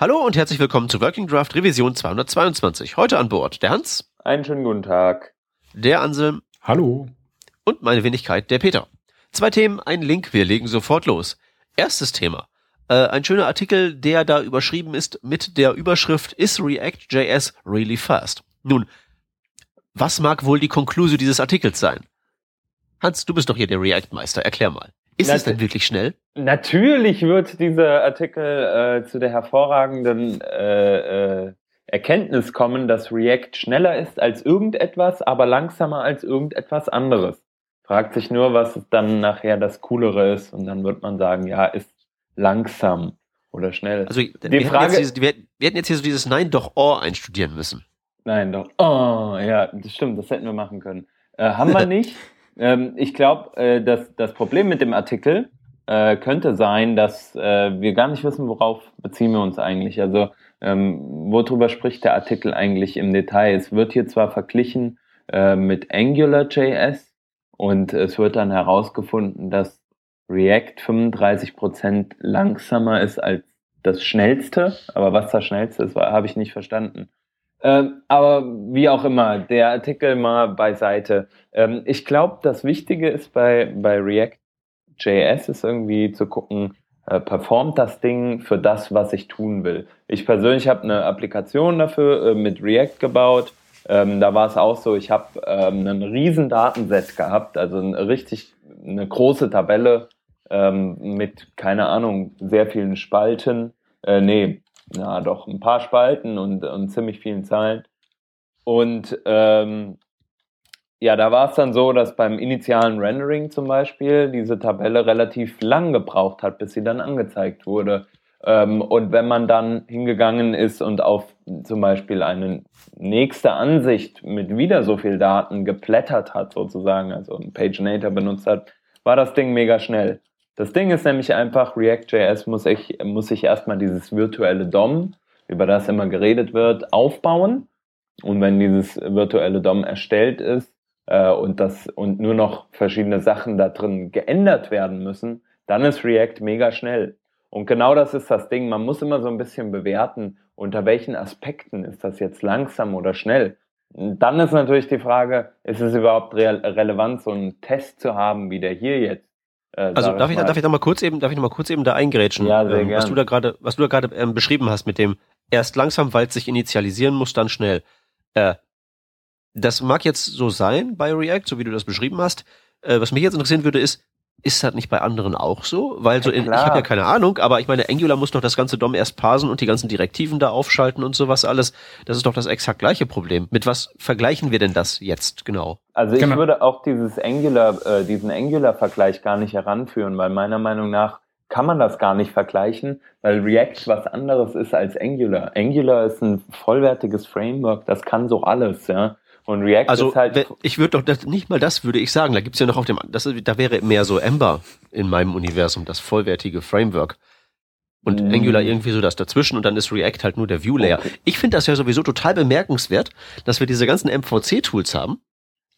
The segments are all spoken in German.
Hallo und herzlich willkommen zu Working Draft Revision 222. Heute an Bord der Hans. Einen schönen guten Tag. Der Anselm. Hallo. Und meine Wenigkeit, der Peter. Zwei Themen, ein Link, wir legen sofort los. Erstes Thema. Äh, ein schöner Artikel, der da überschrieben ist mit der Überschrift Is React.js really fast? Nun, was mag wohl die Konklusion dieses Artikels sein? Hans, du bist doch hier der React-Meister. Erklär mal. Ist es denn wirklich schnell? Natürlich wird dieser Artikel äh, zu der hervorragenden äh, äh, Erkenntnis kommen, dass React schneller ist als irgendetwas, aber langsamer als irgendetwas anderes. Fragt sich nur, was dann nachher das Coolere ist und dann wird man sagen, ja, ist langsam oder schnell. Also die wir, Frage, hätten dieses, wir, wir, hätten jetzt hier so dieses Nein doch Oh einstudieren müssen. Nein doch Oh, ja, das stimmt, das hätten wir machen können. Äh, haben wir nicht. Ähm, ich glaube, äh, dass das Problem mit dem Artikel äh, könnte sein, dass äh, wir gar nicht wissen, worauf beziehen wir uns eigentlich. Also ähm, worüber spricht der Artikel eigentlich im Detail? Es wird hier zwar verglichen äh, mit AngularJS und es wird dann herausgefunden, dass React 35% langsamer ist als das schnellste, aber was das schnellste ist, habe ich nicht verstanden. Ähm, aber wie auch immer, der Artikel mal beiseite. Ähm, ich glaube, das Wichtige ist bei, bei React JS ist irgendwie zu gucken, äh, performt das Ding für das, was ich tun will. Ich persönlich habe eine Applikation dafür äh, mit React gebaut. Ähm, da war es auch so, ich habe ähm, einen riesen Datenset gehabt, also ein, richtig eine große Tabelle ähm, mit, keine Ahnung, sehr vielen Spalten. Äh, nee, na doch, ein paar Spalten und, und ziemlich vielen Zahlen. Und ähm, ja, da war es dann so, dass beim initialen Rendering zum Beispiel diese Tabelle relativ lang gebraucht hat, bis sie dann angezeigt wurde. Ähm, und wenn man dann hingegangen ist und auf zum Beispiel eine nächste Ansicht mit wieder so viel Daten geplättert hat, sozusagen, also ein PageNator benutzt hat, war das Ding mega schnell. Das Ding ist nämlich einfach, React.js muss ich, muss ich erstmal dieses virtuelle DOM, über das immer geredet wird, aufbauen. Und wenn dieses virtuelle DOM erstellt ist, äh, und das und nur noch verschiedene Sachen da drin geändert werden müssen, dann ist React mega schnell. Und genau das ist das Ding. Man muss immer so ein bisschen bewerten, unter welchen Aspekten ist das jetzt langsam oder schnell. Und dann ist natürlich die Frage, ist es überhaupt re relevant, so einen Test zu haben, wie der hier jetzt? Äh, also darf ich, darf ich da mal kurz eben, darf ich noch mal kurz eben da eingrätschen, ja, sehr ähm, was du da gerade, was du da gerade ähm, beschrieben hast mit dem erst langsam, weil es sich initialisieren muss, dann schnell. Äh, das mag jetzt so sein bei React, so wie du das beschrieben hast. Äh, was mich jetzt interessieren würde, ist, ist das nicht bei anderen auch so? Weil so in, ich habe ja keine Ahnung, aber ich meine, Angular muss doch das ganze DOM erst parsen und die ganzen Direktiven da aufschalten und sowas alles. Das ist doch das exakt gleiche Problem. Mit was vergleichen wir denn das jetzt genau? Also ich genau. würde auch dieses Angular, äh, diesen Angular-Vergleich gar nicht heranführen, weil meiner Meinung nach kann man das gar nicht vergleichen, weil React was anderes ist als Angular. Angular ist ein vollwertiges Framework, das kann so alles, ja. Und React also, ist halt. Ich würde doch das, nicht mal das würde ich sagen. Da gibt's ja noch auf dem, das, da wäre mehr so Ember in meinem Universum, das vollwertige Framework. Und mm. Angular irgendwie so das dazwischen und dann ist React halt nur der View-Layer. Okay. Ich finde das ja sowieso total bemerkenswert, dass wir diese ganzen MVC-Tools haben.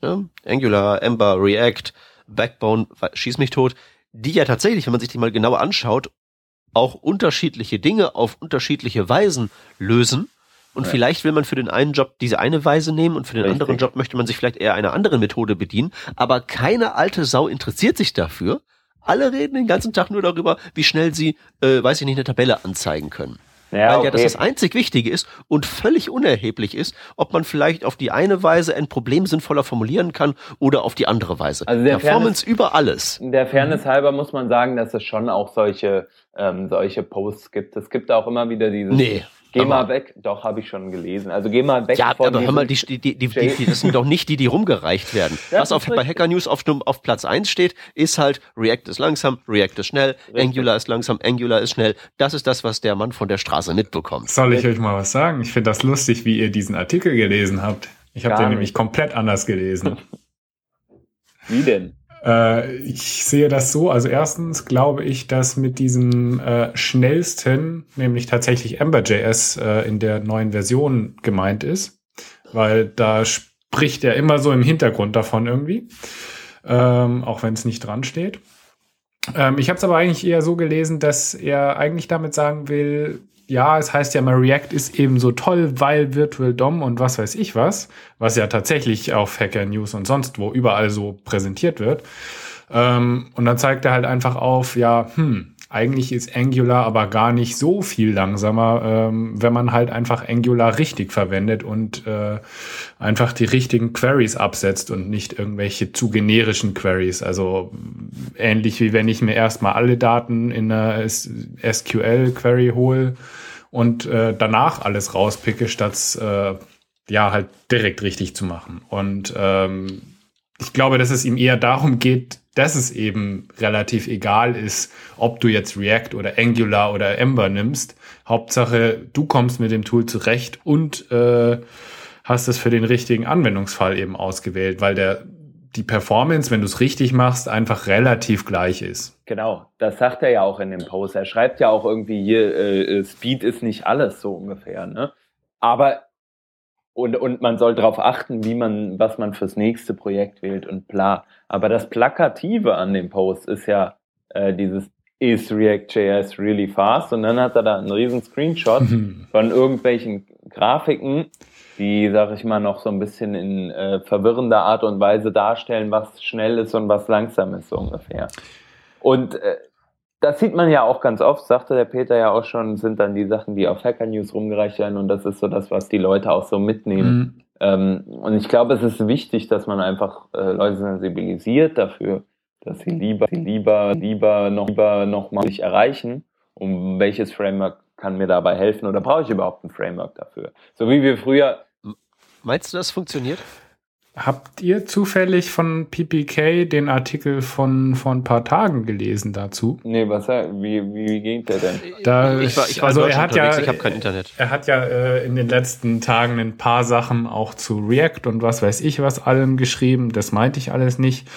Ja? Angular, Ember, React, Backbone, schieß mich tot, die ja tatsächlich, wenn man sich die mal genauer anschaut, auch unterschiedliche Dinge auf unterschiedliche Weisen lösen und ja. vielleicht will man für den einen Job diese eine Weise nehmen und für den Richtig. anderen Job möchte man sich vielleicht eher einer anderen Methode bedienen. Aber keine alte Sau interessiert sich dafür. Alle reden den ganzen Tag nur darüber, wie schnell sie, äh, weiß ich nicht, eine Tabelle anzeigen können. Ja, Weil okay. ja das das einzig Wichtige ist und völlig unerheblich ist, ob man vielleicht auf die eine Weise ein Problem sinnvoller formulieren kann oder auf die andere Weise. Also der Performance Fairness, über alles. Der Fairness halber muss man sagen, dass es schon auch solche, ähm, solche Posts gibt. Es gibt auch immer wieder dieses. Nee. Geh mal weg, doch, habe ich schon gelesen. Also geh mal weg ja, von aber hör mal, die, die, die, die, die, das sind doch nicht die, die rumgereicht werden. Was auf, bei Hacker News auf, auf Platz eins steht, ist halt, React ist langsam, React ist schnell, Richtig. Angular ist langsam, Angular ist schnell. Das ist das, was der Mann von der Straße mitbekommt. Soll ich euch mal was sagen? Ich finde das lustig, wie ihr diesen Artikel gelesen habt. Ich habe den nämlich komplett anders gelesen. wie denn? Äh, ich sehe das so. Also erstens glaube ich, dass mit diesem äh, schnellsten, nämlich tatsächlich Ember.js äh, in der neuen Version gemeint ist, weil da spricht er immer so im Hintergrund davon irgendwie, ähm, auch wenn es nicht dran steht. Ähm, ich habe es aber eigentlich eher so gelesen, dass er eigentlich damit sagen will, ja, es heißt ja mal, React ist eben so toll, weil Virtual DOM und was weiß ich was, was ja tatsächlich auf Hacker News und sonst wo überall so präsentiert wird. Ähm, und dann zeigt er halt einfach auf, ja, hm, eigentlich ist Angular aber gar nicht so viel langsamer, ähm, wenn man halt einfach Angular richtig verwendet und äh, einfach die richtigen Queries absetzt und nicht irgendwelche zu generischen Queries. Also ähnlich wie wenn ich mir erstmal alle Daten in einer SQL-Query hole und äh, danach alles rauspicke, statt äh, ja halt direkt richtig zu machen. Und ähm, ich glaube, dass es ihm eher darum geht, dass es eben relativ egal ist, ob du jetzt React oder Angular oder Ember nimmst. Hauptsache, du kommst mit dem Tool zurecht und äh, hast es für den richtigen Anwendungsfall eben ausgewählt, weil der die Performance, wenn du es richtig machst, einfach relativ gleich ist. Genau, das sagt er ja auch in dem Post. Er schreibt ja auch irgendwie hier, äh, äh Speed ist nicht alles so ungefähr. Ne? Aber und, und man soll darauf achten, wie man, was man fürs nächste Projekt wählt und bla. Aber das Plakative an dem Post ist ja äh, dieses Is React.js really fast? Und dann hat er da einen riesen Screenshot von irgendwelchen Grafiken, die, sag ich mal, noch so ein bisschen in äh, verwirrender Art und Weise darstellen, was schnell ist und was langsam ist, so ungefähr. Und äh, das sieht man ja auch ganz oft, sagte der Peter ja auch schon, sind dann die Sachen, die auf Hacker News rumgereicht werden und das ist so das, was die Leute auch so mitnehmen. Mhm. Ähm, und ich glaube, es ist wichtig, dass man einfach äh, Leute sensibilisiert dafür, dass sie lieber, lieber, lieber noch, lieber noch mal sich erreichen, um welches Framework kann mir dabei helfen oder brauche ich überhaupt ein Framework dafür? So wie wir früher. Meinst du, das funktioniert? Habt ihr zufällig von PPK den Artikel von vor ein paar Tagen gelesen dazu? Nee, was wie wie ging der denn? Da, ich war, ich war also er hat ja ich habe kein Internet. Er hat ja äh, in den letzten Tagen ein paar Sachen auch zu React und was weiß ich was allem geschrieben, das meinte ich alles nicht.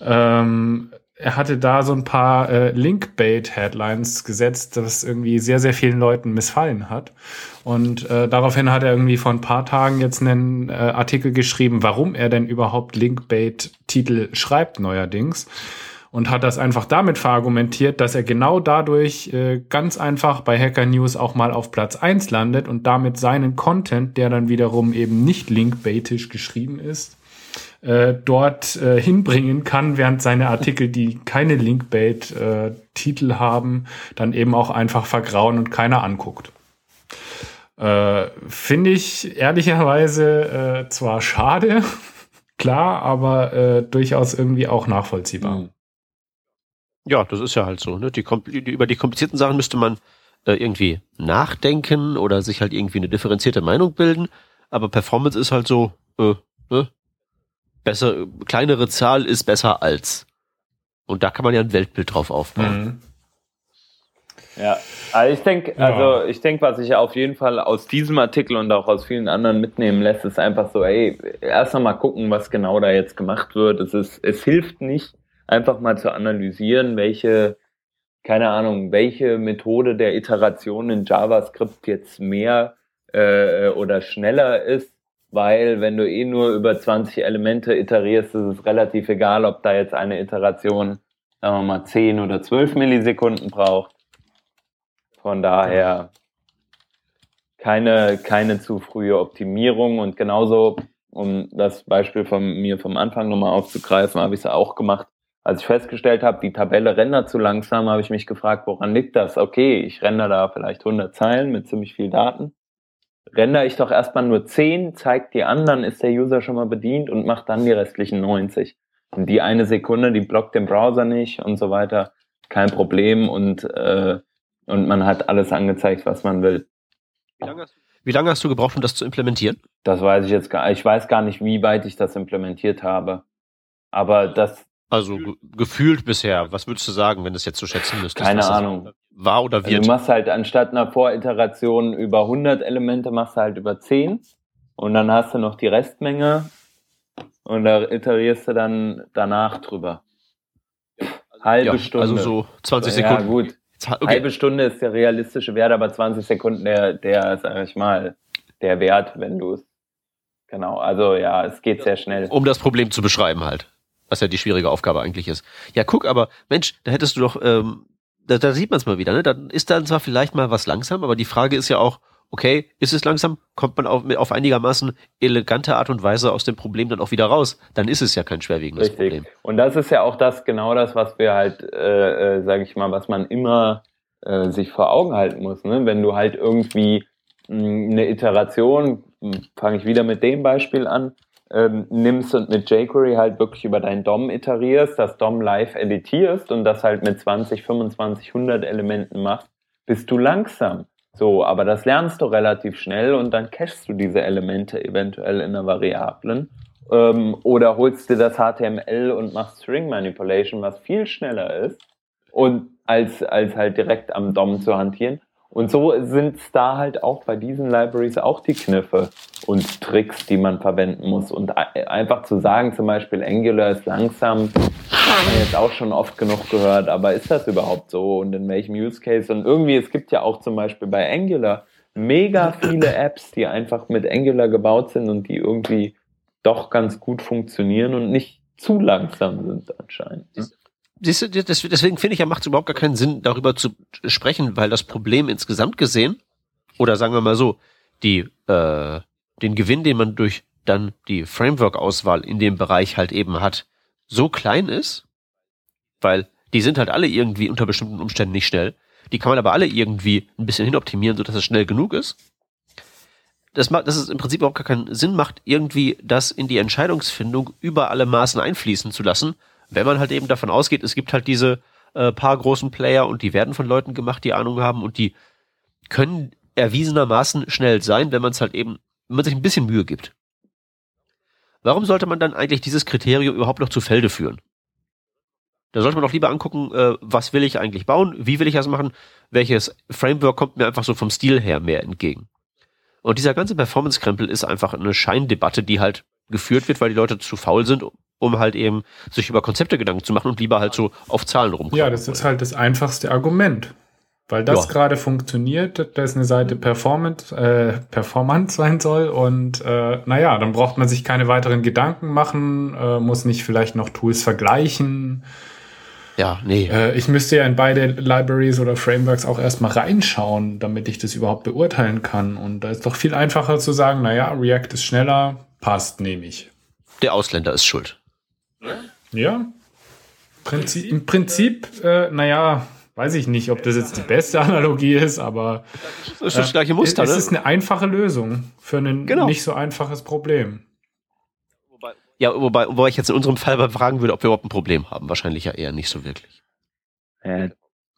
Ähm, er hatte da so ein paar äh, Linkbait-Headlines gesetzt, das irgendwie sehr, sehr vielen Leuten missfallen hat. Und äh, daraufhin hat er irgendwie vor ein paar Tagen jetzt einen äh, Artikel geschrieben, warum er denn überhaupt Linkbait-Titel schreibt neuerdings. Und hat das einfach damit verargumentiert, dass er genau dadurch äh, ganz einfach bei Hacker News auch mal auf Platz eins landet und damit seinen Content, der dann wiederum eben nicht linkbaitisch geschrieben ist, äh, dort äh, hinbringen kann, während seine Artikel, die keine Linkbait-Titel äh, haben, dann eben auch einfach vergrauen und keiner anguckt. Äh, Finde ich ehrlicherweise zwar schade, klar, aber durchaus irgendwie auch nachvollziehbar. Mhm. Ja, das ist ja halt so. Ne? Die, die, über die komplizierten Sachen müsste man äh, irgendwie nachdenken oder sich halt irgendwie eine differenzierte Meinung bilden. Aber Performance ist halt so, äh, ne? Besser, kleinere Zahl ist besser als. Und da kann man ja ein Weltbild drauf aufbauen. Mhm. Ja, also ich denke, also ich denke, was ich auf jeden Fall aus diesem Artikel und auch aus vielen anderen mitnehmen lässt, ist einfach so, ey, erst einmal gucken, was genau da jetzt gemacht wird. Es ist, es hilft nicht, einfach mal zu analysieren, welche, keine Ahnung, welche Methode der Iteration in JavaScript jetzt mehr äh, oder schneller ist, weil wenn du eh nur über 20 Elemente iterierst, ist es relativ egal, ob da jetzt eine Iteration, sagen wir mal, 10 oder 12 Millisekunden braucht. Von daher keine, keine zu frühe Optimierung und genauso, um das Beispiel von mir vom Anfang nochmal aufzugreifen, habe ich es auch gemacht. Als ich festgestellt habe, die Tabelle rendert zu langsam, habe ich mich gefragt, woran liegt das? Okay, ich render da vielleicht 100 Zeilen mit ziemlich viel Daten rendere ich doch erstmal nur 10, zeigt die anderen, ist der User schon mal bedient und macht dann die restlichen 90. Und die eine Sekunde, die blockt den Browser nicht und so weiter, kein Problem und, äh, und man hat alles angezeigt, was man will. Wie lange, hast, wie lange hast du gebraucht, um das zu implementieren? Das weiß ich jetzt gar Ich weiß gar nicht, wie weit ich das implementiert habe. Aber das. Also gefühlt bisher, was würdest du sagen, wenn du es jetzt so schätzen müsstest? Keine Ahnung war oder wird. Also du machst halt anstatt einer Voriteration über 100 Elemente, machst du halt über 10 und dann hast du noch die Restmenge und da iterierst du dann danach drüber. Halbe ja, Stunde. Also so 20 Sekunden. Ja, gut. Okay. Halbe Stunde ist der realistische Wert, aber 20 Sekunden der, der, sag ich mal, der Wert, wenn du es. Genau, also ja, es geht sehr schnell. Um das Problem zu beschreiben halt. Was ja die schwierige Aufgabe eigentlich ist. Ja, guck, aber Mensch, da hättest du doch ähm, da, da sieht man es mal wieder, ne? Dann ist dann zwar vielleicht mal was langsam, aber die Frage ist ja auch, okay, ist es langsam? Kommt man auf, auf einigermaßen elegante Art und Weise aus dem Problem dann auch wieder raus? Dann ist es ja kein schwerwiegendes Richtig. Problem. Und das ist ja auch das, genau das, was wir halt, äh, äh, sage ich mal, was man immer äh, sich vor Augen halten muss. Ne? Wenn du halt irgendwie mh, eine Iteration, fange ich wieder mit dem Beispiel an, ähm, nimmst und mit jQuery halt wirklich über dein DOM iterierst, das DOM live editierst und das halt mit 20, 25, 100 Elementen machst, bist du langsam. So, aber das lernst du relativ schnell und dann cachest du diese Elemente eventuell in einer Variablen. Ähm, oder holst dir das HTML und machst String Manipulation, was viel schneller ist und als, als halt direkt am DOM zu hantieren. Und so sind es da halt auch bei diesen Libraries auch die Kniffe und Tricks, die man verwenden muss. Und einfach zu sagen, zum Beispiel Angular ist langsam, haben wir jetzt auch schon oft genug gehört, aber ist das überhaupt so und in welchem Use Case? Und irgendwie, es gibt ja auch zum Beispiel bei Angular mega viele Apps, die einfach mit Angular gebaut sind und die irgendwie doch ganz gut funktionieren und nicht zu langsam sind anscheinend. Siehst du, deswegen finde ich ja, macht es überhaupt gar keinen Sinn, darüber zu sprechen, weil das Problem insgesamt gesehen, oder sagen wir mal so, die, äh, den Gewinn, den man durch dann die Framework-Auswahl in dem Bereich halt eben hat, so klein ist, weil die sind halt alle irgendwie unter bestimmten Umständen nicht schnell. Die kann man aber alle irgendwie ein bisschen hinoptimieren, sodass es schnell genug ist. Das macht, dass es im Prinzip auch gar keinen Sinn macht, irgendwie das in die Entscheidungsfindung über alle Maßen einfließen zu lassen, wenn man halt eben davon ausgeht, es gibt halt diese äh, paar großen Player und die werden von Leuten gemacht, die Ahnung haben und die können erwiesenermaßen schnell sein, wenn man es halt eben, wenn man sich ein bisschen Mühe gibt. Warum sollte man dann eigentlich dieses Kriterium überhaupt noch zu Felde führen? Da sollte man doch lieber angucken, äh, was will ich eigentlich bauen, wie will ich das machen, welches Framework kommt mir einfach so vom Stil her mehr entgegen. Und dieser ganze Performance-Krempel ist einfach eine Scheindebatte, die halt geführt wird, weil die Leute zu faul sind, um halt eben sich über Konzepte Gedanken zu machen und lieber halt so auf Zahlen rumkommen. Ja, das ist halt das einfachste Argument. Weil das ja. gerade funktioniert, dass eine Seite performant, äh, performant sein soll und äh, naja, dann braucht man sich keine weiteren Gedanken machen, äh, muss nicht vielleicht noch Tools vergleichen. Ja, nee. Äh, ich müsste ja in beide Libraries oder Frameworks auch erstmal reinschauen, damit ich das überhaupt beurteilen kann. Und da ist doch viel einfacher zu sagen, naja, React ist schneller, passt, nehme ich. Der Ausländer ist schuld. Ja. Prinzip, Im Prinzip, äh, naja, weiß ich nicht, ob das jetzt die beste Analogie ist, aber das ist das äh, gleiche Muster. Es ne? ist eine einfache Lösung für ein genau. nicht so einfaches Problem. Ja, wobei, wobei ich jetzt in unserem Fall fragen würde, ob wir überhaupt ein Problem haben. Wahrscheinlich ja eher nicht so wirklich. Äh,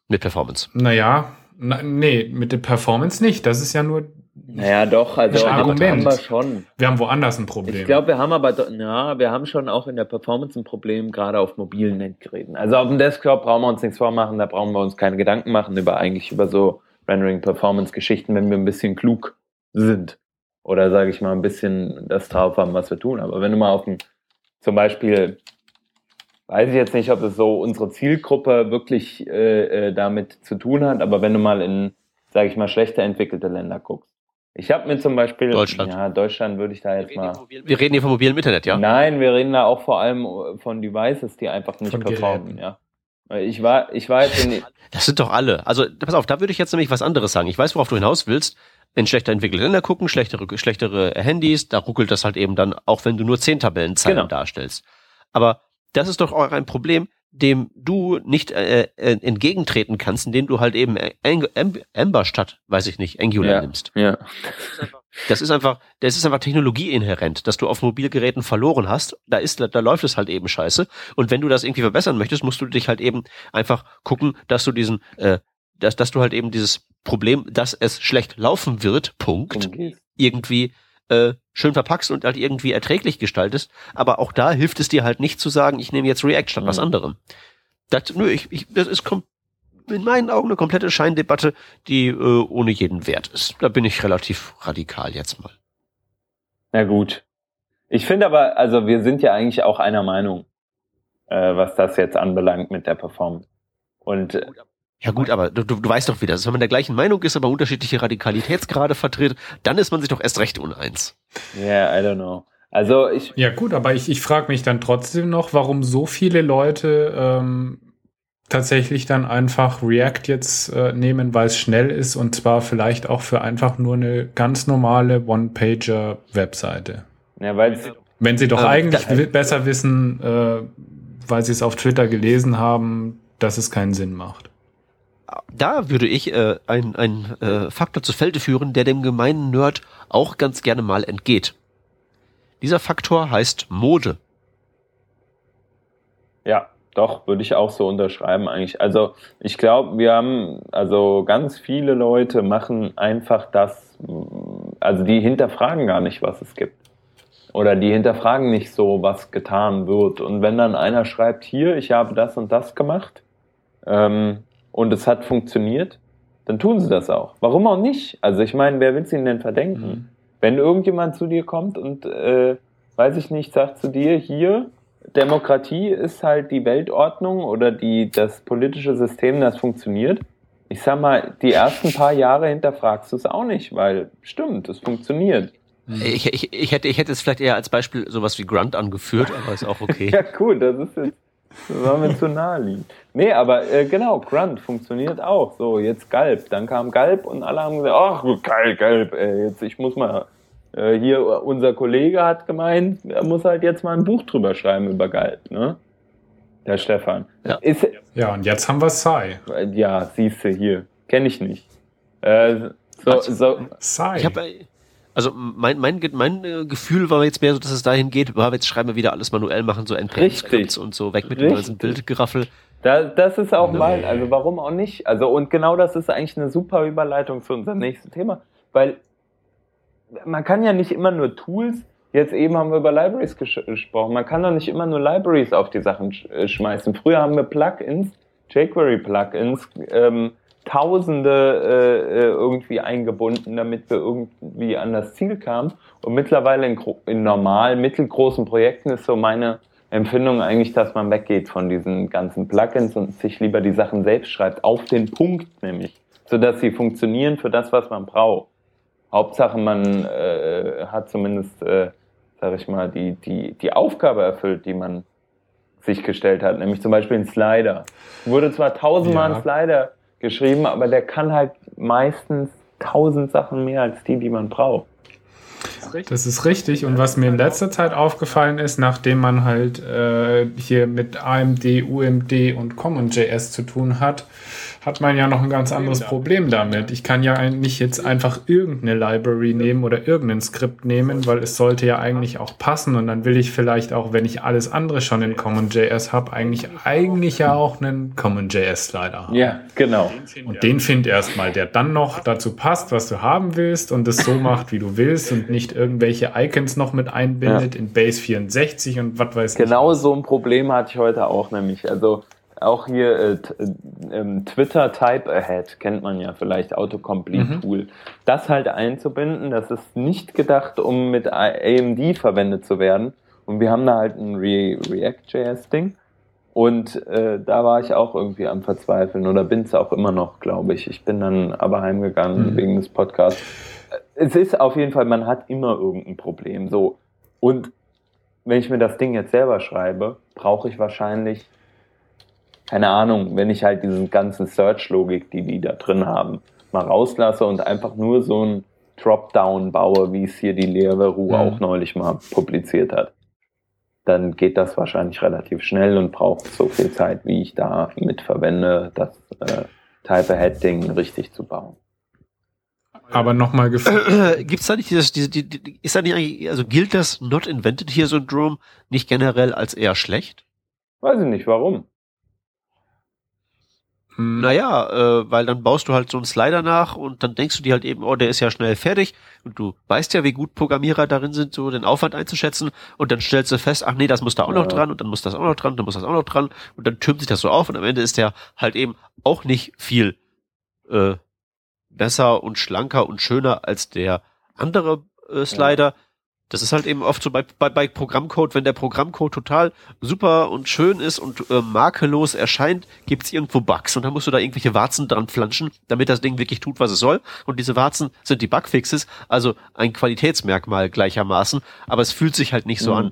mit Performance. Naja, na, nee, mit der Performance nicht. Das ist ja nur naja, doch, also haben wir schon. Wir haben woanders ein Problem. Ich glaube, wir haben aber, ja, wir haben schon auch in der Performance ein Problem, gerade auf mobilen Endgeräten. Also auf dem Desktop brauchen wir uns nichts vormachen, da brauchen wir uns keine Gedanken machen über eigentlich über so Rendering-Performance-Geschichten, wenn wir ein bisschen klug sind. Oder sage ich mal, ein bisschen das drauf haben, was wir tun. Aber wenn du mal auf dem, zum Beispiel, weiß ich jetzt nicht, ob es so unsere Zielgruppe wirklich äh, äh damit zu tun hat, aber wenn du mal in, sage ich mal, schlechter entwickelte Länder guckst, ich habe mir zum Beispiel. Deutschland. Ja, Deutschland würde ich da jetzt mal. Wir reden hier von mobilem Internet, ja? Nein, wir reden da auch vor allem von Devices, die einfach nicht von performen, ja. Ich war, ich war jetzt in. Das sind doch alle. Also, pass auf, da würde ich jetzt nämlich was anderes sagen. Ich weiß, worauf du hinaus willst. Wenn schlechter entwickelte Länder gucken, schlechtere, schlechtere Handys, da ruckelt das halt eben dann, auch wenn du nur zehn Tabellenzeilen genau. darstellst. Aber das ist doch auch ein Problem, dem du nicht äh, äh, entgegentreten kannst, indem du halt eben Ember statt, weiß ich nicht, Angular ja, nimmst. Ja. Das ist einfach, das ist einfach technologieinhärent, dass du auf Mobilgeräten verloren hast. Da ist, da läuft es halt eben scheiße. Und wenn du das irgendwie verbessern möchtest, musst du dich halt eben einfach gucken, dass du diesen, äh, dass, dass du halt eben dieses Problem, dass es schlecht laufen wird, Punkt, irgendwie äh, schön verpackst und halt irgendwie erträglich gestaltest. Aber auch da hilft es dir halt nicht zu sagen, ich nehme jetzt React statt mhm. was anderem. Das, nö, ich, ich, das ist in meinen Augen eine komplette Scheindebatte, die äh, ohne jeden Wert ist. Da bin ich relativ radikal jetzt mal. Na gut. Ich finde aber, also wir sind ja eigentlich auch einer Meinung, äh, was das jetzt anbelangt mit der Performance. Und äh, ja gut, aber du, du, du weißt doch, wie das ist. Wenn man der gleichen Meinung ist, aber unterschiedliche Radikalitätsgrade vertritt, dann ist man sich doch erst recht uneins. Ja, yeah, I don't know. Also ich. Ja gut, aber ich, ich frage mich dann trotzdem noch, warum so viele Leute ähm, tatsächlich dann einfach React jetzt äh, nehmen, weil es schnell ist und zwar vielleicht auch für einfach nur eine ganz normale One-Pager-Webseite. Ja, weil Wenn sie doch ähm, eigentlich da, besser wissen, äh, weil sie es auf Twitter gelesen haben, dass es keinen Sinn macht. Da würde ich äh, einen äh, Faktor zu Felde führen, der dem gemeinen Nerd auch ganz gerne mal entgeht. Dieser Faktor heißt Mode. Ja, doch, würde ich auch so unterschreiben eigentlich. Also ich glaube, wir haben, also ganz viele Leute machen einfach das, also die hinterfragen gar nicht, was es gibt. Oder die hinterfragen nicht so, was getan wird. Und wenn dann einer schreibt, hier, ich habe das und das gemacht ähm, und es hat funktioniert, dann tun sie das auch. Warum auch nicht? Also ich meine, wer will es ihnen denn verdenken? Mhm. Wenn irgendjemand zu dir kommt und, äh, weiß ich nicht, sagt zu dir, hier, Demokratie ist halt die Weltordnung oder die, das politische System, das funktioniert. Ich sag mal, die ersten paar Jahre hinterfragst du es auch nicht, weil stimmt, es funktioniert. Ich, ich, ich, hätte, ich hätte es vielleicht eher als Beispiel sowas wie Grunt angeführt, aber ist auch okay. ja, cool, das ist jetzt, das war mir zu naheliegend. Nee, aber äh, genau, Grunt funktioniert auch. So, jetzt Galb. Dann kam Galb und alle haben gesagt, ach, geil, Galb, ey, jetzt, ich muss mal äh, hier unser Kollege hat gemeint, er muss halt jetzt mal ein Buch drüber schreiben über Galb, ne? Der Stefan. Ja, Ist, ja und jetzt haben wir Sai. Ja, siehst du hier. Kenne ich nicht. Äh, so, so. Sai. Ich hab, also mein, mein, mein äh, Gefühl war jetzt mehr so, dass es dahin geht, war jetzt schreiben wir wieder alles manuell machen, so NPM-Skripts und so, weg mit Richtig. dem ganzen Bildgeraffel. Da, das ist auch nee. mein, also warum auch nicht? Also und genau das ist eigentlich eine super Überleitung zu unserem nächsten Thema, weil man kann ja nicht immer nur Tools, jetzt eben haben wir über Libraries ges gesprochen, man kann doch nicht immer nur Libraries auf die Sachen sch äh, schmeißen. Früher haben wir Plugins, jQuery-Plugins, ähm, Tausende äh, äh, irgendwie eingebunden, damit wir irgendwie an das Ziel kamen. Und mittlerweile in, in normal, mittelgroßen Projekten ist so meine Empfindung eigentlich, dass man weggeht von diesen ganzen Plugins und sich lieber die Sachen selbst schreibt, auf den Punkt nämlich, sodass sie funktionieren für das, was man braucht. Hauptsache, man äh, hat zumindest, äh, sag ich mal, die, die, die Aufgabe erfüllt, die man sich gestellt hat, nämlich zum Beispiel ein Slider. Wurde zwar tausendmal ja. ein Slider geschrieben, aber der kann halt meistens tausend Sachen mehr als die, die man braucht. Das ist richtig. Und was mir in letzter Zeit aufgefallen ist, nachdem man halt äh, hier mit AMD, UMD und CommonJS zu tun hat, hat man ja noch ein ganz anderes Problem damit. Ich kann ja nicht jetzt einfach irgendeine Library nehmen oder irgendein Skript nehmen, weil es sollte ja eigentlich auch passen und dann will ich vielleicht auch, wenn ich alles andere schon in CommonJS habe, eigentlich eigentlich ja auch einen CommonJS Slider haben. Ja, genau. Und den find erstmal, der dann noch dazu passt, was du haben willst und es so macht, wie du willst und nicht irgendwelche Icons noch mit einbindet ja. in Base 64 und was weiß ich. Genau so ein Problem hatte ich heute auch nämlich. Also auch hier äh, äh, ähm, Twitter Type Ahead kennt man ja vielleicht, Autocomplete Tool. Mhm. Das halt einzubinden, das ist nicht gedacht, um mit AMD verwendet zu werden. Und wir haben da halt ein Re React.js-Ding. Und äh, da war ich auch irgendwie am Verzweifeln oder bin es auch immer noch, glaube ich. Ich bin dann aber heimgegangen mhm. wegen des Podcasts. Es ist auf jeden Fall, man hat immer irgendein Problem. So. Und wenn ich mir das Ding jetzt selber schreibe, brauche ich wahrscheinlich keine Ahnung, wenn ich halt diesen ganzen Search-Logik, die die da drin haben, mal rauslasse und einfach nur so ein Dropdown baue, wie es hier die Lehrveru mhm. auch neulich mal publiziert hat, dann geht das wahrscheinlich relativ schnell und braucht so viel Zeit, wie ich da mit verwende, das äh, Type-Ahead-Ding richtig zu bauen. Aber nochmal gefragt. Gibt's da nicht dieses, diese, die, die, ist da nicht eigentlich, also gilt das Not Invented Here Syndrom nicht generell als eher schlecht? Weiß ich nicht, warum. Hm. Naja, äh, weil dann baust du halt so einen Slider nach und dann denkst du dir halt eben, oh, der ist ja schnell fertig und du weißt ja, wie gut Programmierer darin sind, so den Aufwand einzuschätzen und dann stellst du fest, ach nee, das muss da auch ja. noch dran und dann muss das auch noch dran, dann muss das auch noch dran und dann türmt sich das so auf und am Ende ist der halt eben auch nicht viel äh, besser und schlanker und schöner als der andere äh, Slider. Ja. Das ist halt eben oft so bei, bei, bei Programmcode, wenn der Programmcode total super und schön ist und äh, makellos erscheint, gibt's irgendwo Bugs und dann musst du da irgendwelche Warzen dran flanschen, damit das Ding wirklich tut, was es soll. Und diese Warzen sind die Bugfixes, also ein Qualitätsmerkmal gleichermaßen, aber es fühlt sich halt nicht so mhm. an.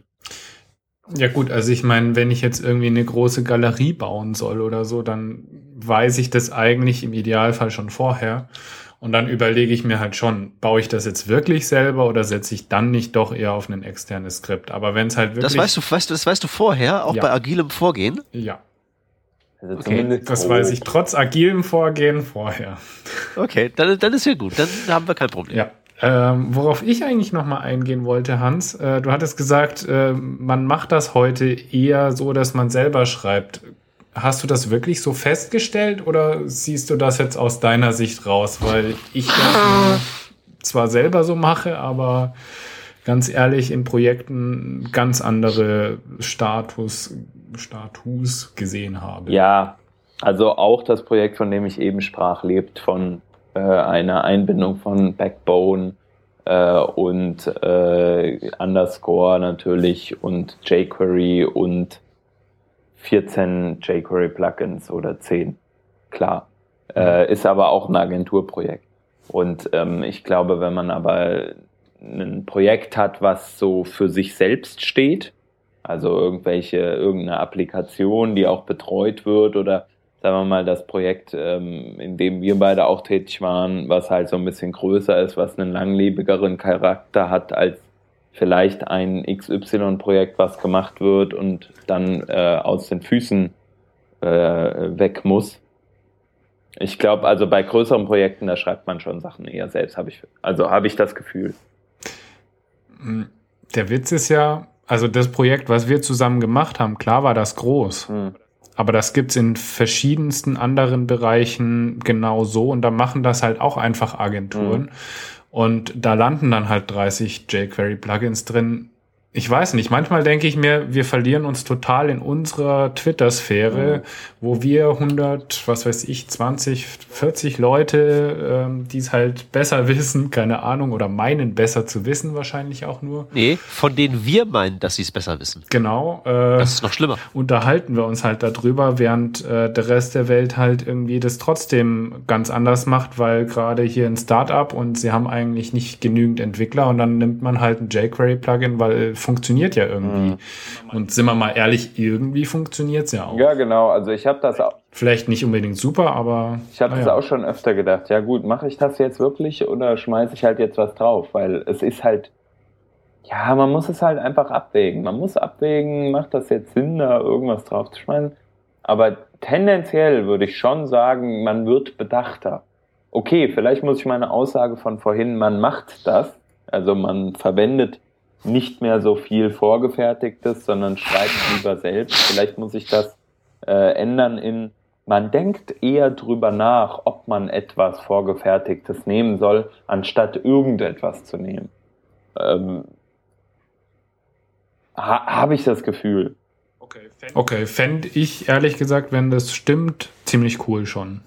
Ja gut, also ich meine, wenn ich jetzt irgendwie eine große Galerie bauen soll oder so, dann weiß ich das eigentlich im Idealfall schon vorher. Und dann überlege ich mir halt schon, baue ich das jetzt wirklich selber oder setze ich dann nicht doch eher auf ein externes Skript? Aber wenn es halt wirklich. Das weißt du, weißt du, das weißt du vorher, auch Ja. bei agilem Vorgehen. Ja, Also Okay, das weiß ich trotz agilem Vorgehen vorher. Okay, dann, dann ist ja gut. Dann haben wir kein Problem. Ja. Ähm, worauf ich eigentlich nochmal eingehen wollte, Hans, äh, du hattest gesagt, äh, man macht das heute eher so, dass man selber schreibt. Hast du das wirklich so festgestellt oder siehst du das jetzt aus deiner Sicht raus? Weil ich das zwar selber so mache, aber ganz ehrlich in Projekten ganz andere Status, Status gesehen habe. Ja, also auch das Projekt, von dem ich eben sprach, lebt von äh, einer Einbindung von Backbone äh, und äh, Underscore natürlich und jQuery und 14 jQuery-Plugins oder 10. Klar. Äh, ist aber auch ein Agenturprojekt. Und ähm, ich glaube, wenn man aber ein Projekt hat, was so für sich selbst steht, also irgendwelche, irgendeine Applikation, die auch betreut wird oder sagen wir mal das Projekt, ähm, in dem wir beide auch tätig waren, was halt so ein bisschen größer ist, was einen langlebigeren Charakter hat als vielleicht ein XY-Projekt, was gemacht wird und dann äh, aus den Füßen äh, weg muss. Ich glaube, also bei größeren Projekten, da schreibt man schon Sachen eher selbst, habe ich, also habe ich das Gefühl. Der Witz ist ja, also das Projekt, was wir zusammen gemacht haben, klar war das groß. Hm. Aber das gibt's in verschiedensten anderen Bereichen genau so und da machen das halt auch einfach Agenturen. Und da landen dann halt 30 jQuery-Plugins drin. Ich weiß nicht, manchmal denke ich mir, wir verlieren uns total in unserer Twitter-Sphäre, wo wir 100, was weiß ich, 20, 40 Leute, ähm, die es halt besser wissen, keine Ahnung, oder meinen besser zu wissen wahrscheinlich auch nur. Nee, von denen wir meinen, dass sie es besser wissen. Genau. Äh, Das ist noch schlimmer. unterhalten wir uns halt darüber, während äh, der Rest der Welt halt irgendwie das trotzdem ganz anders macht, weil gerade hier ein Startup und sie haben eigentlich nicht genügend Entwickler und dann nimmt man halt ein jQuery-Plugin, weil funktioniert ja irgendwie. Und sind wir mal ehrlich, irgendwie funktioniert's ja auch. Ja, genau. Also ich habe das auch. Vielleicht nicht unbedingt super, aber Ich habe das naja. auch schon öfter gedacht. Ja gut, mache ich das jetzt wirklich oder schmeiße ich halt jetzt was drauf? Weil es ist halt, ja, man muss es halt einfach abwägen. Man muss abwägen, macht das jetzt Sinn, da irgendwas drauf zu schmeißen? Aber tendenziell würde ich schon sagen, man wird bedachter. Okay, vielleicht muss ich meine Aussage von vorhin, man macht das, also man verwendet nicht mehr so viel Vorgefertigtes, sondern schreibt lieber selbst. Vielleicht muss ich das äh, ändern in, man denkt eher drüber nach, ob man etwas Vorgefertigtes nehmen soll, anstatt irgendetwas zu nehmen. Ähm, ha, Habe ich das Gefühl. Okay, fände ich ehrlich gesagt, wenn das stimmt, ziemlich cool schon.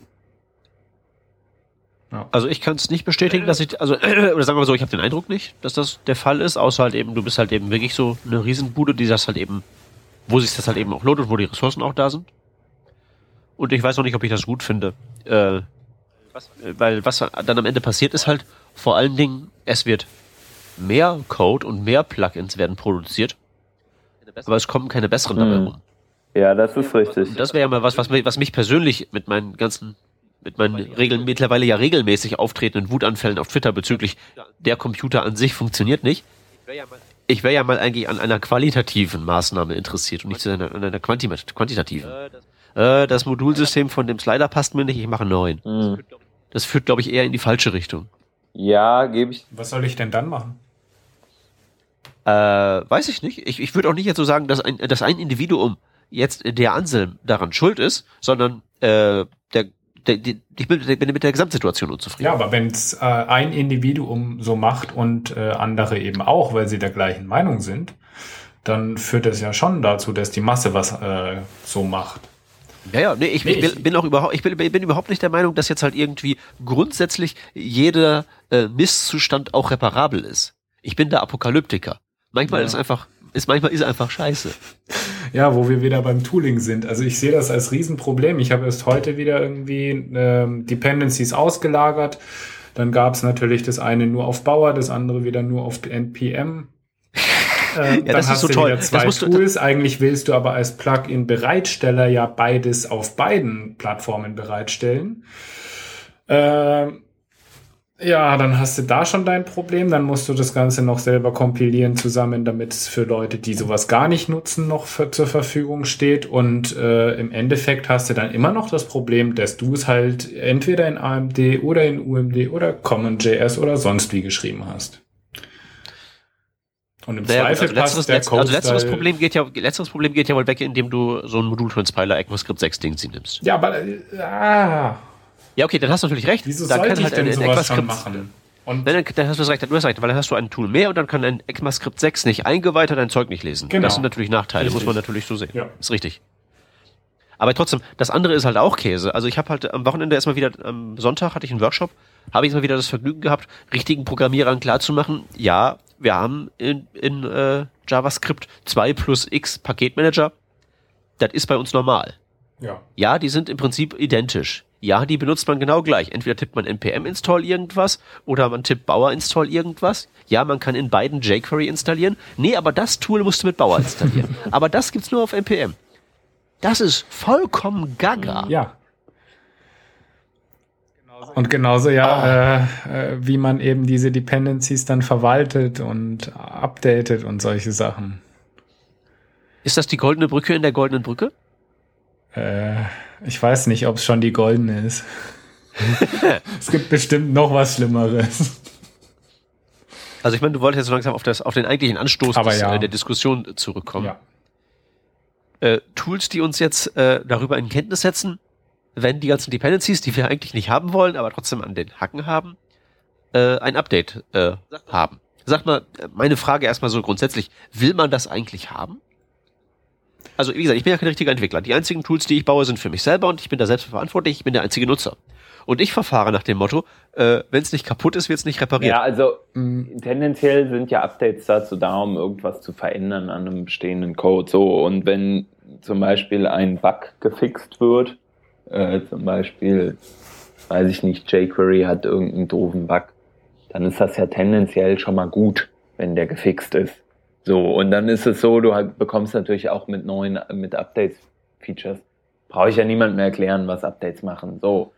Also ich kann es nicht bestätigen, dass ich, also, oder sagen wir so, ich habe den Eindruck nicht, dass das der Fall ist, außer halt eben, du bist halt eben wirklich so eine Riesenbude, die das halt eben, wo sich das halt eben auch lohnt und wo die Ressourcen auch da sind. Und ich weiß noch nicht, ob ich das gut finde. Äh, weil was dann am Ende passiert ist halt, vor allen Dingen, es wird mehr Code und mehr Plugins werden produziert, aber es kommen keine besseren dabei Hm. rum. Ja, das ist richtig. Und das wäre ja mal was, was, mich- was mich persönlich mit meinen ganzen, mit meinen Regeln, mittlerweile ja regelmäßig auftretenden Wutanfällen auf Twitter bezüglich der Computer an sich funktioniert nicht. Ich wäre ja mal eigentlich an einer qualitativen Maßnahme interessiert und nicht an einer, an einer quanti quantitativen. Äh, das Modulsystem von dem Slider passt mir nicht, ich mache einen neuen. Hm. Das führt, glaube ich, eher in die falsche Richtung. Ja, gebe ich. Was soll ich denn dann machen? Äh, weiß ich nicht. Ich, ich würde auch nicht jetzt so sagen, dass ein, dass ein Individuum jetzt der Anselm daran schuld ist, sondern äh, der, ich bin, mit der Gesamtsituation unzufrieden. Ja, aber wenn es äh, ein Individuum so macht und äh, andere eben auch, weil sie der gleichen Meinung sind, dann führt das ja schon dazu, dass die Masse was äh, so macht. Ja, ja, nee, ich, Nee, ich- bin auch überhaupt, ich bin, bin überhaupt nicht der Meinung, dass jetzt halt irgendwie grundsätzlich jeder äh, Misszustand auch reparabel ist. Ich bin der Apokalyptiker. Manchmal Ja. ist einfach, ist manchmal ist einfach scheiße. Ja, wo wir wieder beim Tooling sind. Also ich sehe das als Riesenproblem. Ich habe erst heute wieder irgendwie ähm, Dependencies ausgelagert. Dann gab es natürlich das eine nur auf Bauer, das andere wieder nur auf NPM. Äh, dann das ist hast so du toll. wieder Das zwei musst du- Tools. Eigentlich willst du aber als Plugin-Bereitsteller ja beides auf beiden Plattformen bereitstellen. Ähm, ja, dann hast du da schon dein Problem. Dann musst du das Ganze noch selber kompilieren zusammen, damit es für Leute, die sowas gar nicht nutzen, noch für, zur Verfügung steht. Und äh, im Endeffekt hast du dann immer noch das Problem, dass du es halt entweder in AMD oder in UMD oder CommonJS oder sonst wie geschrieben hast. Und im Naja, Zweifel also passt der letzt, also letzteres Problem geht ja, letzteres Problem geht ja wohl weg, indem du so ein Modul-Transpiler ECMAScript 6 Ding nimmst. Ja, aber äh, ah, Ja, okay, dann hast du natürlich recht. wieso dann sollte ich denn ein schon ECMAScript- machen? Und Nein, dann, dann hast du das recht, du hast recht, weil dann hast du ein Tool mehr und dann kann ein ECMAScript 6 nicht eingeweihter dein Zeug nicht lesen. Genau. Das sind natürlich Nachteile, Richtig. muss man natürlich so sehen. Ja. Ist richtig. Aber trotzdem, das andere ist halt auch Käse. Also ich habe halt am Wochenende erstmal wieder, am Sonntag hatte ich einen Workshop, habe ich mal wieder das Vergnügen gehabt, richtigen Programmierern klarzumachen, ja, wir haben in, in äh, JavaScript 2 plus X Paketmanager. Das ist bei uns normal. ja. Ja, die sind im Prinzip identisch. Ja, die benutzt man genau gleich. Entweder tippt man npm install irgendwas oder man tippt Bauer install irgendwas. Ja, man kann in beiden jQuery installieren. Nee, aber das Tool musst du mit Bauer installieren. aber das gibt's nur auf npm. Das ist vollkommen gaga. Ja. Und genauso ja, äh, äh, wie man eben diese Dependencies dann verwaltet und updatet und solche Sachen. Ist das die goldene Brücke in der goldenen Brücke? Äh, ich weiß nicht, ob es schon die goldene ist. es gibt bestimmt noch was Schlimmeres. Also ich meine, du wolltest jetzt so langsam auf, das, auf den eigentlichen Anstoß Aber des, ja. äh, der Diskussion zurückkommen. Ja. äh, Tools, die uns jetzt äh, darüber in Kenntnis setzen, wenn die ganzen Dependencies, die wir eigentlich nicht haben wollen, aber trotzdem an den Hacken haben, äh, ein Update äh, haben. Sag mal, meine Frage erstmal so grundsätzlich, will man das eigentlich haben? Also wie gesagt, ich bin ja kein richtiger Entwickler. Die einzigen Tools, die ich baue, sind für mich selber und ich bin da selbst verantwortlich, ich bin der einzige Nutzer. Und ich verfahre nach dem Motto, äh, wenn es nicht kaputt ist, wird es nicht repariert. Ja, also Mhm. tendenziell sind ja Updates dazu da, um irgendwas zu verändern an einem bestehenden Code. So, und wenn zum Beispiel ein Bug gefixt wird, äh, zum Beispiel, weiß ich nicht, jQuery hat irgendeinen doofen Bug, dann ist das ja tendenziell schon mal gut, wenn der gefixt ist. So, und dann ist es so, du halt bekommst natürlich auch mit neuen, mit Updates Features. Brauche ich ja niemand mehr erklären, was Updates machen. So.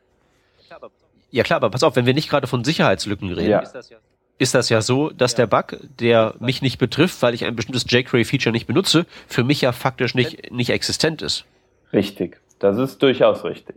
Ja klar, aber pass auf, wenn wir nicht gerade von Sicherheitslücken reden, Ja. ist, das ja, ist das ja so, dass der Bug, der mich nicht betrifft, weil ich ein bestimmtes jQuery-Feature nicht benutze, für mich ja faktisch nicht, nicht existent ist. Richtig. Das ist durchaus richtig.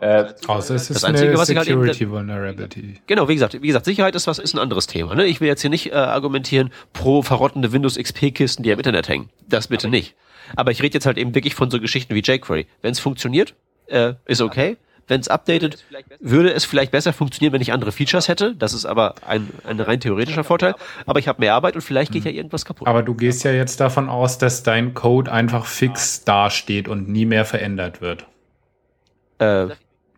Äh, Außer es ist Das Einzige, eine was ich halt eben- Security Vulnerability. Genau, wie gesagt, wie gesagt, Sicherheit ist was, ist ein anderes Thema. Ne? Ich will jetzt hier nicht äh, argumentieren pro verrottende Windows XP-Kisten, die am Internet hängen. Das bitte nicht. Aber ich rede jetzt halt eben wirklich von so Geschichten wie jQuery. Wenn es funktioniert, äh, ist okay. Wenn es updatet, würde es vielleicht besser funktionieren, wenn ich andere Features hätte. Das ist aber ein, ein rein theoretischer Vorteil. Aber ich habe mehr Arbeit und vielleicht geht ja irgendwas kaputt. Aber du gehst ja jetzt davon aus, dass dein Code einfach fix dasteht und nie mehr verändert wird. Äh,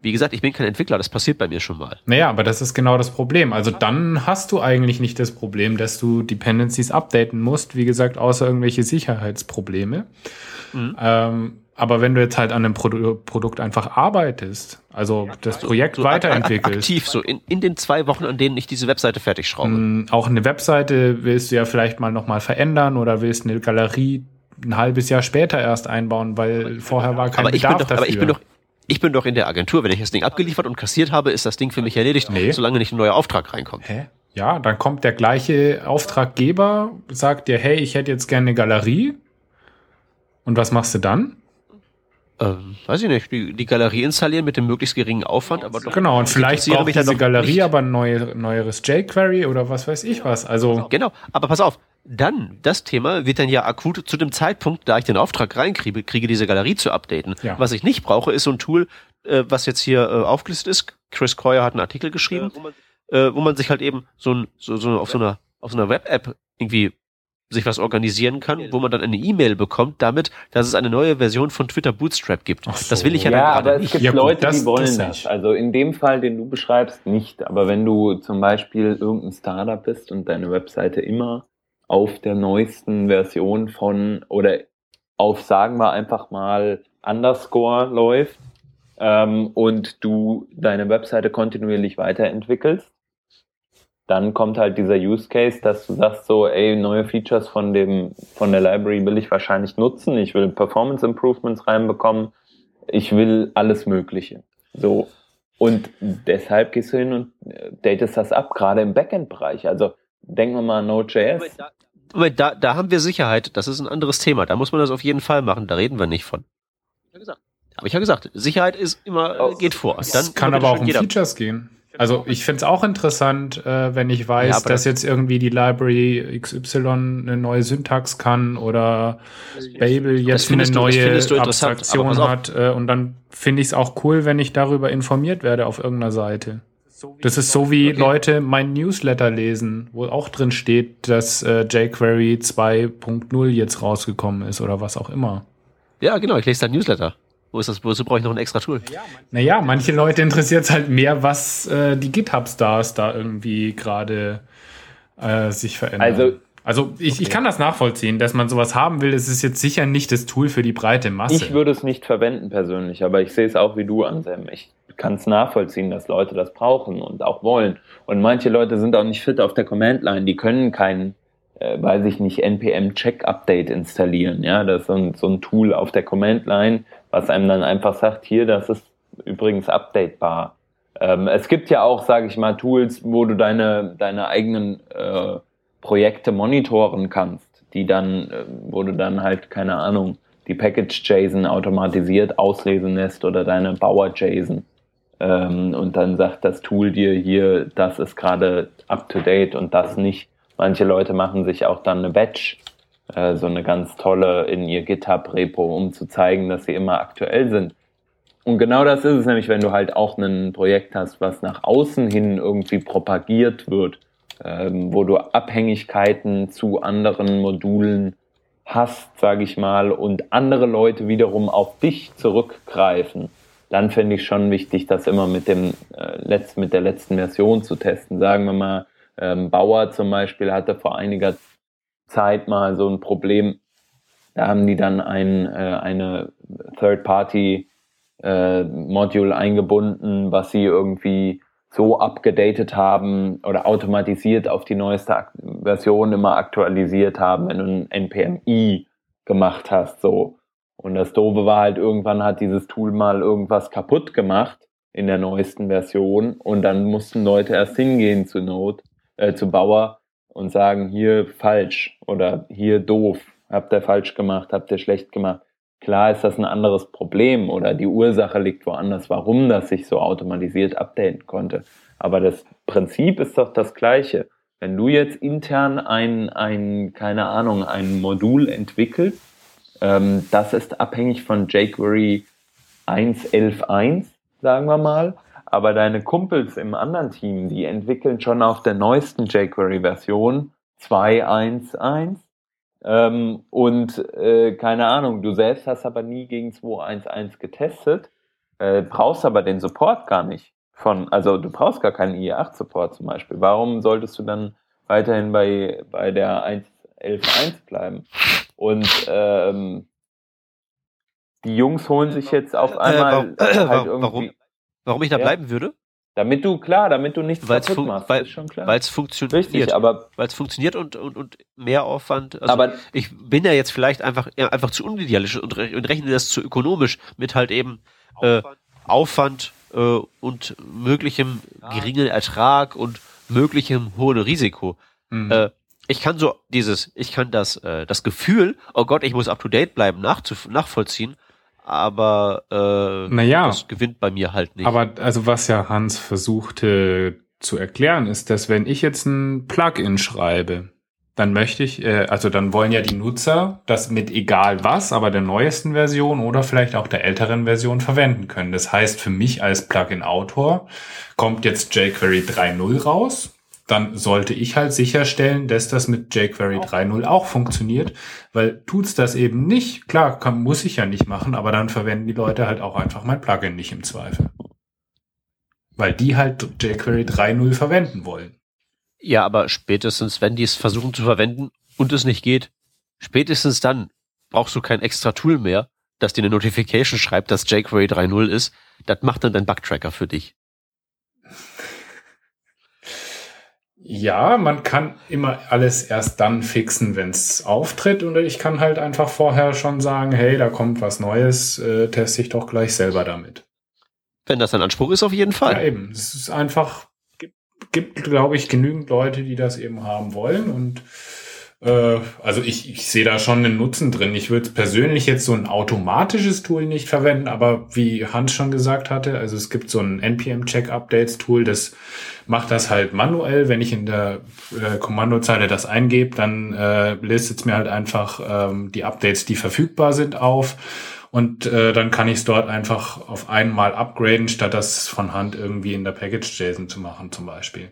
wie gesagt, ich bin kein Entwickler, das passiert bei mir schon mal. Naja, aber das ist genau das Problem. Also dann hast du eigentlich nicht das Problem, dass du Dependencies updaten musst, wie gesagt, außer irgendwelche Sicherheitsprobleme. Mhm. Ähm, aber wenn du jetzt halt an einem Produ Produkt einfach arbeitest, also das Projekt So weiterentwickelst, Aktiv, so in, in den zwei Wochen, an denen ich diese Webseite fertig schraube. mh, auch eine Webseite willst du ja vielleicht mal nochmal verändern oder willst eine Galerie ein halbes Jahr später erst einbauen, weil vorher war kein aber ich bin Bedarf doch, dafür. aber ich bin doch, ich bin doch in der Agentur. Wenn ich das Ding abgeliefert und kassiert habe, ist das Ding für mich erledigt, Nee. solange nicht ein neuer Auftrag reinkommt. Hä? Ja, dann kommt der gleiche Auftraggeber, sagt dir, hey, ich hätte jetzt gerne eine Galerie. Und was machst du dann? Ähm, weiß ich nicht, die, die Galerie installieren mit dem möglichst geringen Aufwand, aber doch. Genau, und vielleicht braucht diese Galerie nicht. aber ein neue, neueres jQuery oder was weiß ich was. Also, Genau, aber pass auf, dann, das Thema wird dann ja akut zu dem Zeitpunkt, da ich den Auftrag reinkriege, kriege diese Galerie zu updaten. Ja. Was ich nicht brauche, ist so ein Tool, äh, was jetzt hier äh, aufgelistet ist. Chris Coyer hat einen Artikel geschrieben, äh, wo man sich halt eben so, ein, so, so auf so einer, auf so einer Web-App irgendwie sich was organisieren kann, wo man dann eine E-Mail bekommt damit, dass es eine neue Version von Twitter Bootstrap gibt. So. Das will ich ja, Ja, dann aber gerade es nicht. gibt Ja, Leute, das- die wollen das das. Also in dem Fall, den du beschreibst, nicht. Aber wenn du zum Beispiel irgendein Startup bist und deine Webseite immer auf der neuesten Version von oder auf, sagen wir einfach mal, Underscore läuft ähm, und du deine Webseite kontinuierlich weiterentwickelst, dann kommt halt dieser Use Case, dass du sagst so, ey, neue Features von dem, von der Library will ich wahrscheinlich nutzen. Ich will Performance Improvements reinbekommen. Ich will alles Mögliche. So. Und deshalb gehst du hin und äh, datest das ab, gerade im Backend-Bereich. Also denken wir mal an Node.js. Moment, da, da haben wir Sicherheit. Das ist ein anderes Thema. Da muss man das auf jeden Fall machen. Da reden wir nicht von. Aber ich habe gesagt, Sicherheit ist immer, oh, geht vor. Dann kann aber auch um jeder. Features gehen. Also ich finde es auch interessant, äh, wenn ich weiß, ja, dass jetzt irgendwie die Library XY eine neue Syntax kann oder Babel jetzt eine neue Abstraktion hat. Äh, und dann finde ich es auch cool, wenn ich darüber informiert werde auf irgendeiner Seite. Das ist so wie okay. Leute mein Newsletter lesen, wo auch drin steht, dass äh, jQuery 2.0 jetzt rausgekommen ist oder was auch immer. Ja, genau, ich lese dein Newsletter. Wo ist das? Wozu brauche ich noch ein extra Tool? Naja, manche Leute interessiert es halt mehr, was äh, die GitHub-Stars da irgendwie gerade äh, sich verändern. Also, also ich, okay. ich kann das nachvollziehen, dass man sowas haben will. Es ist jetzt sicher nicht das Tool für die breite Masse. Ich würde es nicht verwenden persönlich, aber ich sehe es auch wie du, Anselm. Ich kann es nachvollziehen, dass Leute das brauchen und auch wollen. Und manche Leute sind auch nicht fit auf der Command-Line. Die können keinen äh, weiß ich nicht, npm Check Update installieren. Ja, das ist so ein, so ein Tool auf der Command Line, was einem dann einfach sagt, hier, das ist übrigens updatebar. Ähm, es gibt ja auch, sage ich mal, Tools, wo du deine, deine eigenen äh, Projekte monitoren kannst, die dann, äh, wo du dann halt, keine Ahnung, die Package-JSON automatisiert auslesen lässt oder deine Bauer-JSON. Ähm, und dann sagt das Tool dir hier, das ist gerade up-to-date und das nicht. Manche Leute machen sich auch dann eine Batch äh, so eine ganz tolle in ihr GitHub-Repo, um zu zeigen, dass sie immer aktuell sind. Und genau das ist es nämlich, wenn du halt auch ein Projekt hast, was nach außen hin irgendwie propagiert wird, ähm, wo du Abhängigkeiten zu anderen Modulen hast, sage ich mal, und andere Leute wiederum auf dich zurückgreifen, dann finde ich schon wichtig, das immer mit dem äh, letzt, mit der letzten Version zu testen. Sagen wir mal, ähm, Bauer zum Beispiel hatte vor einiger Zeit mal so ein Problem. Da haben die dann ein, äh, eine Third-Party äh, eingebunden, was sie irgendwie so abgedatet haben oder automatisiert auf die neueste Version immer aktualisiert haben, wenn du ein NPMI gemacht hast, so. Und das Doofe war halt, irgendwann hat dieses Tool mal irgendwas kaputt gemacht in der neuesten Version und dann mussten Leute erst hingehen zu Node, äh, zu Bauer und sagen, hier falsch oder hier doof, habt ihr falsch gemacht, habt ihr schlecht gemacht. Klar ist das ein anderes Problem oder die Ursache liegt woanders, warum das sich so automatisiert updaten konnte. Aber das Prinzip ist doch das gleiche. Wenn du jetzt intern ein, ein keine Ahnung, ein Modul entwickelst, ähm, das ist abhängig von jQuery 1.11.1, sagen wir mal, aber deine Kumpels im anderen Team, die entwickeln schon auf der neuesten jQuery-Version 2.1.1 ähm, und äh, keine Ahnung, du selbst hast aber nie gegen 2.1.1 getestet, äh, brauchst aber den Support gar nicht von, also du brauchst gar keinen IE8-Support zum Beispiel. Warum solltest du dann weiterhin bei, bei der 1.11.1 bleiben? Und ähm, die Jungs holen sich jetzt auf äh, einmal äh, warum, halt irgendwie. Warum? Warum ich da ja. bleiben würde? Damit du, klar, damit du nichts weil's kaputt machst, weil, ist schon klar. Weil es funktioniert. Richtig, aber. Weil es funktioniert und, und, und mehr Aufwand. Also aber ich bin ja jetzt vielleicht einfach, ja, einfach zu unidealisch und, und rechne das zu ökonomisch mit halt eben äh, Aufwand äh, und möglichem geringen Ertrag und möglichem hohen Risiko. Mhm. Äh, ich kann so dieses, ich kann das, äh, das Gefühl, oh Gott, ich muss up to date bleiben, nachvollziehen aber äh, naja, das gewinnt bei mir halt nicht. Aber also was ja Hans versuchte zu erklären, ist, dass wenn ich jetzt ein Plugin schreibe, dann möchte ich, äh, also dann wollen ja die Nutzer das mit egal was, aber der neuesten Version oder vielleicht auch der älteren Version verwenden können. Das heißt, für mich als Plugin-Autor kommt jetzt jQuery 3.0 raus dann sollte ich halt sicherstellen, dass das mit jQuery 3.0 auch funktioniert, weil tut's das eben nicht, klar, kann, muss ich ja nicht machen, aber dann verwenden die Leute halt auch einfach mein Plugin nicht im Zweifel. Weil die halt jQuery 3.0 verwenden wollen. Ja, aber spätestens, wenn die es versuchen zu verwenden und es nicht geht, spätestens dann brauchst du kein extra Tool mehr, das dir eine Notification schreibt, dass jQuery 3.0 ist. Das macht dann dein Bugtracker für dich. Ja, man kann immer alles erst dann fixen, wenn es auftritt. Und ich kann halt einfach vorher schon sagen, hey, da kommt was Neues, äh, teste ich doch gleich selber damit. Wenn das ein Anspruch ist, auf jeden Fall. Ja, eben. Es ist einfach, gibt, gibt glaube ich, genügend Leute, die das eben haben wollen. Und äh, also ich, ich sehe da schon einen Nutzen drin. Ich würde persönlich jetzt so ein automatisches Tool nicht verwenden, aber wie Hans schon gesagt hatte, also es gibt so ein NPM-Check-Updates-Tool, das macht das halt manuell. Wenn ich in der äh, Kommandozeile das eingebe, dann äh, listet es mir halt einfach ähm, die Updates, die verfügbar sind, auf. Und äh, dann kann ich es dort einfach auf einmal upgraden, statt das von Hand irgendwie in der Package-JSON zu machen, zum Beispiel.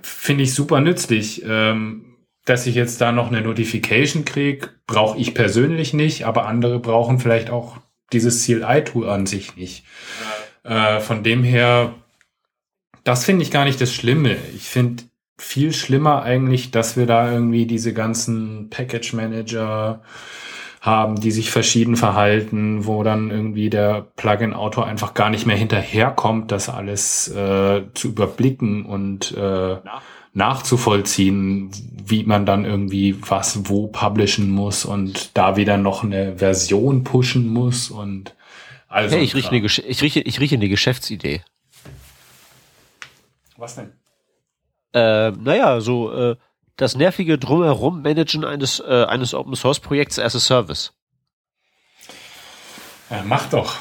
Finde ich super nützlich. Ähm, dass ich jetzt da noch eine Notification kriege, brauche ich persönlich nicht, aber andere brauchen vielleicht auch dieses CLI-Tool an sich nicht. Äh, von dem her, das finde ich gar nicht das Schlimme. Ich finde viel schlimmer eigentlich, dass wir da irgendwie diese ganzen Package Manager haben, die sich verschieden verhalten, wo dann irgendwie der Plugin-Autor einfach gar nicht mehr hinterherkommt, das alles äh, zu überblicken und äh, nachzuvollziehen, wie man dann irgendwie was wo publishen muss und da wieder noch eine Version pushen muss und also. Hey, ich rieche, eine, ich, rieche, ich rieche eine Geschäftsidee. Was denn? Äh, naja, so äh, das nervige Drumherum managen eines, äh, eines Open Source Projekts as a Service. Ja, mach doch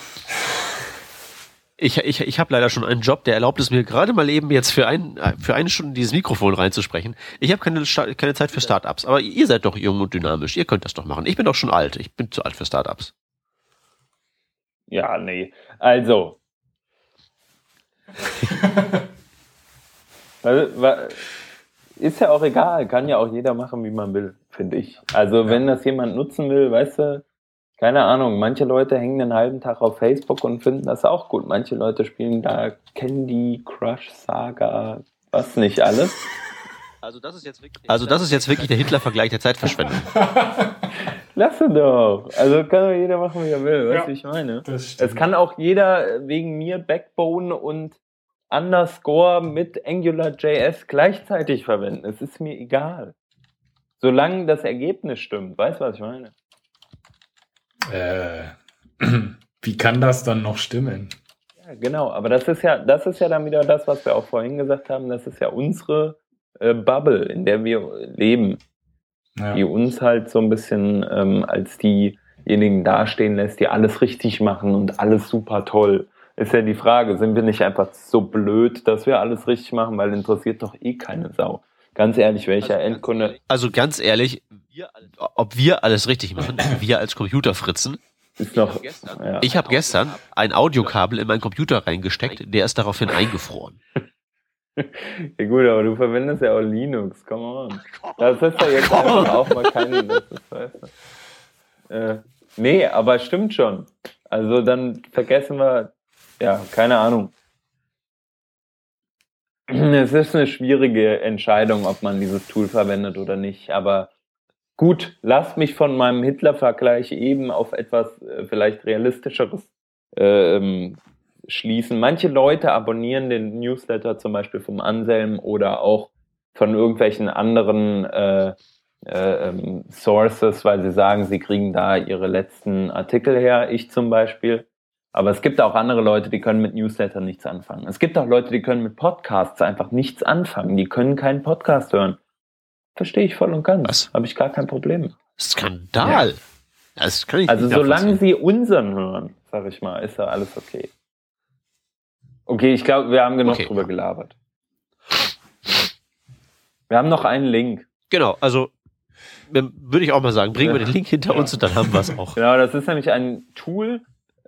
ich, ich, ich habe leider schon einen Job, der erlaubt es mir gerade mal eben jetzt für, ein, für eine Stunde dieses Mikrofon reinzusprechen. Ich habe keine, keine Zeit für Startups, aber ihr seid doch jung und dynamisch. Ihr könnt das doch machen. Ich bin doch schon alt. Ich bin zu alt für Startups. Ja, nee. Also. ist ja auch egal. Kann ja auch jeder machen, wie man will, finde ich. Also, wenn das jemand nutzen will, weißt du, keine Ahnung, manche Leute hängen den halben Tag auf Facebook und finden das auch gut. Manche Leute spielen da Candy Crush Saga, was nicht alles. Also das ist jetzt wirklich, also das ist jetzt wirklich der Hitler-Vergleich der Zeitverschwendung. Lass ihn doch. Also kann doch jeder machen, wie er will, weißt du, ja, ich meine. Es kann auch jeder wegen mir Backbone und Underscore mit AngularJS gleichzeitig verwenden. Es ist mir egal. Solange das Ergebnis stimmt. Weißt du, was ich meine? Äh, wie kann das dann noch stimmen? Ja, genau, aber das ist ja, das ist ja dann wieder das, was wir auch vorhin gesagt haben, das ist ja unsere äh, Bubble, in der wir leben, ja. die uns halt so ein bisschen ähm, als diejenigen dastehen lässt, die alles richtig machen und alles super toll. Ist ja die Frage, sind wir nicht einfach so blöd, dass wir alles richtig machen, weil interessiert doch eh keine Sau. Ganz ehrlich, welcher also Endkunde. Also ganz ehrlich, ob wir alles richtig machen, wir als Computerfritzen. Ist noch, ja. Ich habe gestern ein Audiokabel in meinen Computer reingesteckt, der ist daraufhin eingefroren. Ja gut, aber du verwendest ja auch Linux, come on. Das ist ja jetzt einfach auch mal keine, das ist, weißt du. äh, Nee, aber stimmt schon. Also dann vergessen wir, ja, keine Ahnung. Es ist eine schwierige Entscheidung, ob man dieses Tool verwendet oder nicht, aber Gut, lasst mich von meinem Hitler-Vergleich eben auf etwas äh, vielleicht realistischeres äh, ähm, schließen. Manche Leute abonnieren den Newsletter zum Beispiel vom Anselm oder auch von irgendwelchen anderen äh, äh, ähm, Sources, weil sie sagen, sie kriegen da ihre letzten Artikel her. Ich zum Beispiel. Aber es gibt auch andere Leute, die können mit Newsletter nichts anfangen. Es gibt auch Leute, die können mit Podcasts einfach nichts anfangen. Die können keinen Podcast hören. Verstehe ich voll und ganz. Habe ich gar kein Problem. Skandal. Ja. Das kann ich also solange sie unseren hören, sag ich mal, ist ja alles okay. Okay, ich glaube, wir haben genug okay. drüber gelabert. Wir haben noch einen Link. Genau, also würde ich auch mal sagen, bringen wir den Link hinter uns und dann haben wir es auch. Genau, das ist nämlich ein Tool,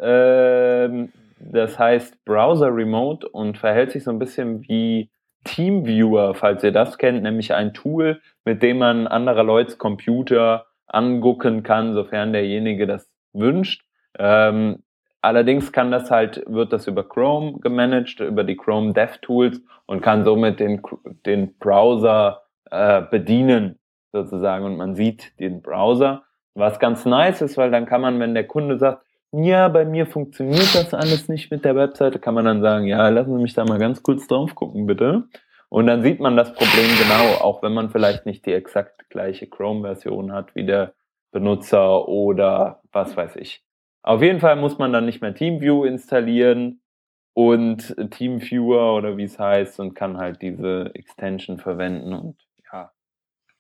äh, das heißt Browser Remote und verhält sich so ein bisschen wie Teamviewer, falls ihr das kennt, nämlich ein Tool, mit dem man anderer Leute Computer angucken kann, sofern derjenige das wünscht. Ähm, allerdings kann das halt, wird das über Chrome gemanagt, über die Chrome DevTools und kann somit den, den Browser äh, bedienen, sozusagen. Und man sieht den Browser. Was ganz nice ist, weil dann kann man, wenn der Kunde sagt, ja, bei mir funktioniert das alles nicht mit der Webseite, kann man dann sagen, ja, lassen Sie mich da mal ganz kurz drauf gucken, bitte. Und dann sieht man das Problem genau, auch wenn man vielleicht nicht die exakt gleiche Chrome-Version hat wie der Benutzer oder was weiß ich. Auf jeden Fall muss man dann nicht mehr TeamView installieren und TeamViewer oder wie es heißt und kann halt diese Extension verwenden und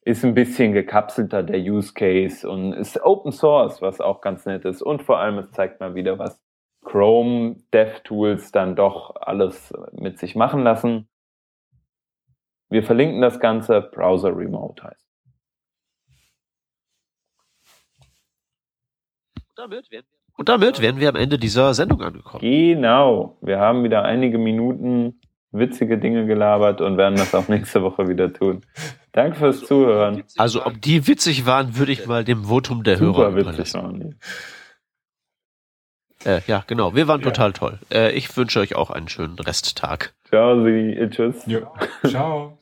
ist ein bisschen gekapselter der Use Case und ist Open Source, was auch ganz nett ist und vor allem es zeigt mal wieder, was Chrome DevTools dann doch alles mit sich machen lassen. Wir verlinken das Ganze, Browser Remote heißt. Damit werden wir und damit wären wir am Ende dieser Sendung angekommen. Genau. Wir haben wieder einige Minuten witzige Dinge gelabert und werden das auch nächste Woche wieder tun. Danke fürs Zuhören. Also ob die witzig waren, würde ich mal dem Votum der Super Hörer witzig waren die. Äh, ja, genau. Wir waren total toll. Äh, ich wünsche euch auch einen schönen Resttag. Ciao, Sie. Tschüss. Ja. Ciao.